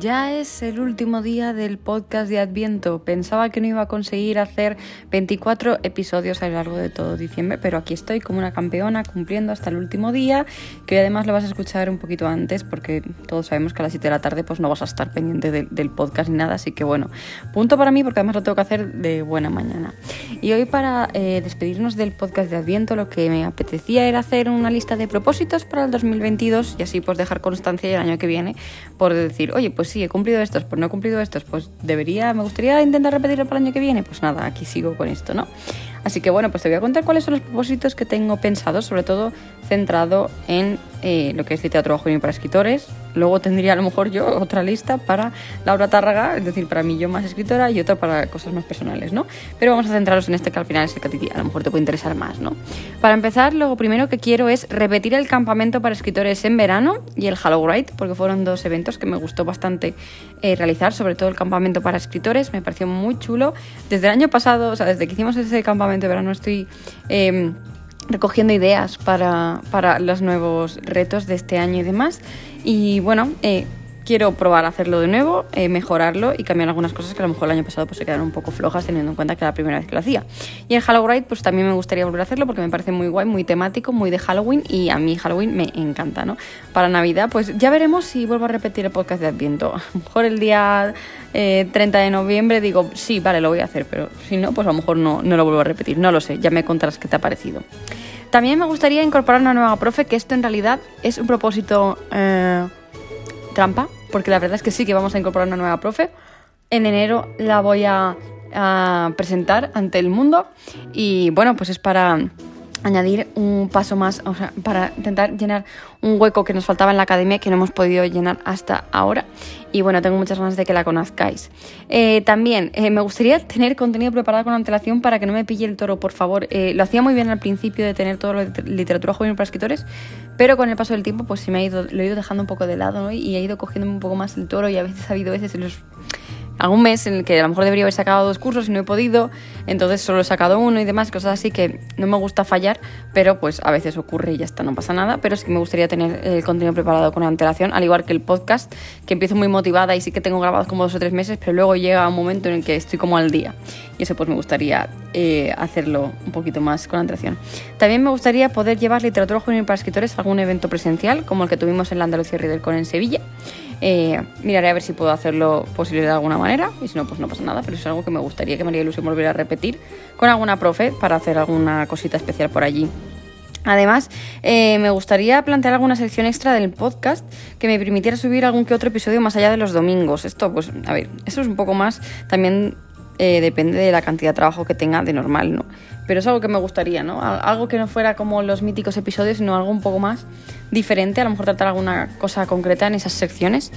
Ya es el último día del podcast de Adviento. Pensaba que no iba a conseguir hacer 24 episodios a lo largo de todo diciembre, pero aquí estoy como una campeona cumpliendo hasta el último día, que además lo vas a escuchar un poquito antes porque todos sabemos que a las 7 de la tarde pues no vas a estar pendiente del podcast ni nada, así que bueno, punto para mí porque además lo tengo que hacer de buena mañana. Y hoy para eh, despedirnos del podcast de Adviento lo que me apetecía era hacer una lista de propósitos para el 2022 y así pues dejar constancia el año que viene por decir, oye, pues pues sí, he cumplido estos, pues no he cumplido estos, pues debería, me gustaría intentar repetirlo para el año que viene, pues nada, aquí sigo con esto, ¿no? Así que bueno, pues te voy a contar cuáles son los propósitos que tengo pensados, sobre todo centrado en eh, lo que es literatura juvenil para escritores. Luego tendría a lo mejor yo otra lista para Laura Tárraga, es decir, para mí yo más escritora y otra para cosas más personales, ¿no? Pero vamos a centrarnos en este que al final es el que a lo mejor te puede interesar más, ¿no? Para empezar, lo primero que quiero es repetir el campamento para escritores en verano y el Halloween, porque fueron dos eventos que me gustó bastante eh, realizar, sobre todo el campamento para escritores, me pareció muy chulo. Desde el año pasado, o sea, desde que hicimos ese campamento, de verano estoy em, recogiendo ideas para, para, los nuevos retos de este año y demás. Y bueno, eh, quiero probar a hacerlo de nuevo, eh, mejorarlo y cambiar algunas cosas que a lo mejor el año pasado pues, se quedaron un poco flojas teniendo en cuenta que era la primera vez que lo hacía. Y el Halloween pues también me gustaría volver a hacerlo porque me parece muy guay, muy temático, muy de Halloween y a mí Halloween me encanta, ¿no? Para Navidad pues ya veremos si vuelvo a repetir el podcast de Adviento. A lo mejor el día 30 eh, de noviembre digo, sí, vale, lo voy a hacer, pero si no, pues a lo mejor no, no lo vuelvo a repetir, no lo sé, ya me contarás qué te ha parecido. También me gustaría incorporar una nueva profe, que esto en realidad es un propósito eh, trampa, porque la verdad es que sí que vamos a incorporar una nueva profe. En enero la voy a, presentar ante el mundo y bueno, pues es para añadir un paso más, o sea, para intentar llenar un hueco que nos faltaba en la academia que no hemos podido llenar hasta ahora. Y bueno, tengo muchas ganas de que la conozcáis. Eh, también eh, me gustaría tener contenido preparado con antelación para que no me pille el toro, por favor. Eh, lo hacía muy bien al principio de tener todo lo de literatura juvenil para escritores, pero con el paso del tiempo pues sí me ha ido, lo he ido dejando un poco de lado y he ido cogiendo un poco más el toro y a veces ha habido veces en los algún mes en el que a lo mejor debería haber sacado dos cursos y no he podido, entonces solo he sacado uno y demás, cosas así que no me gusta fallar, pero pues a veces ocurre y ya está, no pasa nada, pero sí que me gustaría tener el contenido preparado con antelación, al igual que el podcast, que empiezo muy motivada y sí que tengo grabados como dos o tres meses, pero luego llega un momento en el que estoy como al día y eso pues me gustaría eh, hacerlo un poquito más con antelación. También me gustaría poder llevar literatura juvenil para escritores a algún evento presencial, como el que tuvimos en la Andalucía Reader Con en Sevilla, eh, miraré a ver si puedo hacerlo posible de alguna manera y si no, pues no pasa nada, pero es algo que me gustaría que María Ilusión volviera a repetir con alguna profe para hacer alguna cosita especial por allí. Además, eh, me gustaría plantear alguna sección extra del podcast que me permitiera subir algún que otro episodio más allá de los domingos. Esto, pues, a ver, eso es un poco más también eh, depende de la cantidad de trabajo que tenga de normal, ¿no? Pero es algo que me gustaría, ¿no? Algo que no fuera como los míticos episodios, sino algo un poco más diferente, a lo mejor tratar alguna cosa concreta en esas secciones.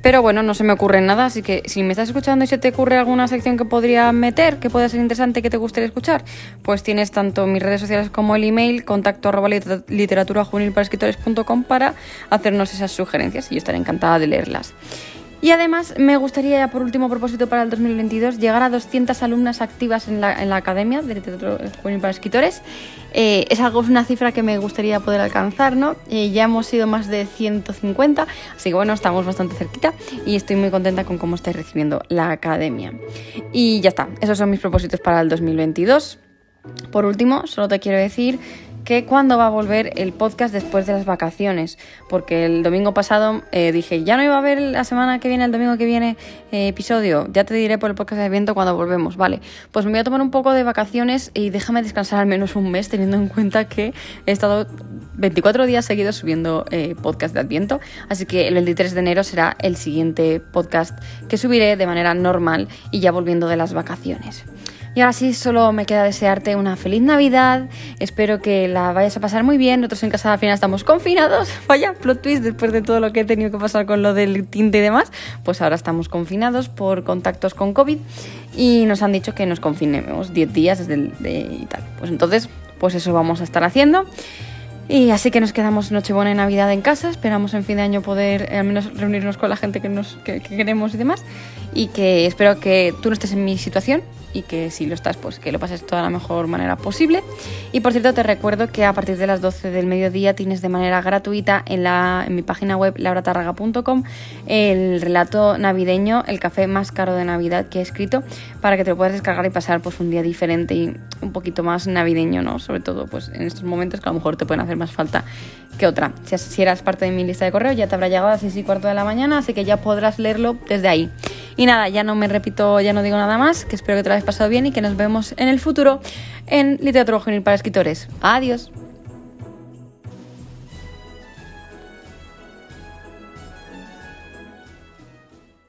Pero bueno, no se me ocurre nada, así que si me estás escuchando y se te ocurre alguna sección que podría meter, que pueda ser interesante, que te gustaría escuchar, pues tienes tanto mis redes sociales como el email, contacto arroba literatura para hacernos esas sugerencias y yo estaré encantada de leerlas. Y además me gustaría, ya por último propósito para el 2022, llegar a 200 alumnas activas en la, en la Academia de Literatura Juvenil para Escritores. Eh, es algo, una cifra que me gustaría poder alcanzar, ¿no? Eh, ya hemos sido más de 150, así que bueno, estamos bastante cerquita y estoy muy contenta con cómo estáis recibiendo la Academia. Y ya está, esos son mis propósitos para el 2022. Por último, solo te quiero decir cuándo va a volver el podcast después de las vacaciones, porque el domingo pasado eh, dije, ya no iba a haber la semana que viene, el domingo que viene eh, episodio, ya te diré por el podcast de evento cuando volvemos, vale, pues me voy a tomar un poco de vacaciones y déjame descansar al menos un mes teniendo en cuenta que he estado 24 días seguidos subiendo eh, podcast de Adviento, así que el 23 de enero será el siguiente podcast que subiré de manera normal y ya volviendo de las vacaciones. Y ahora sí, solo me queda desearte una feliz Navidad. Espero que la vayas a pasar muy bien. Nosotros en casa al final estamos confinados. Vaya, plot twist después de todo lo que he tenido que pasar con lo del tinte y demás. Pues ahora estamos confinados por contactos con COVID y nos han dicho que nos confinemos 10 días desde el, de, y tal. Pues entonces, pues eso vamos a estar haciendo. Y así que nos quedamos Nochebuena y Navidad en casa. Esperamos en fin de año poder eh, al menos reunirnos con la gente que, nos, que queremos y demás. y que espero que tú no estés en mi situación y que si lo estás, pues que lo pases de toda la mejor manera posible. Y por cierto, te recuerdo que a partir de las 12 del mediodía tienes de manera gratuita en, la, en mi página web lauratarraga.com el relato navideño, el café más caro de Navidad que he escrito, para que te lo puedas descargar y pasar pues un día diferente y un poquito más navideño, ¿no? Sobre todo pues en estos momentos que a lo mejor te pueden hacer más falta que otra. Si, si eras parte de mi lista de correo, ya te habrá llegado a las 6 y cuarto de la mañana, así que ya podrás leerlo desde ahí. Y nada, ya no me repito, ya no digo nada más, que espero que te lo hayas pasado bien y que nos vemos en el futuro en Literatura Juvenil para Escritores. Adiós.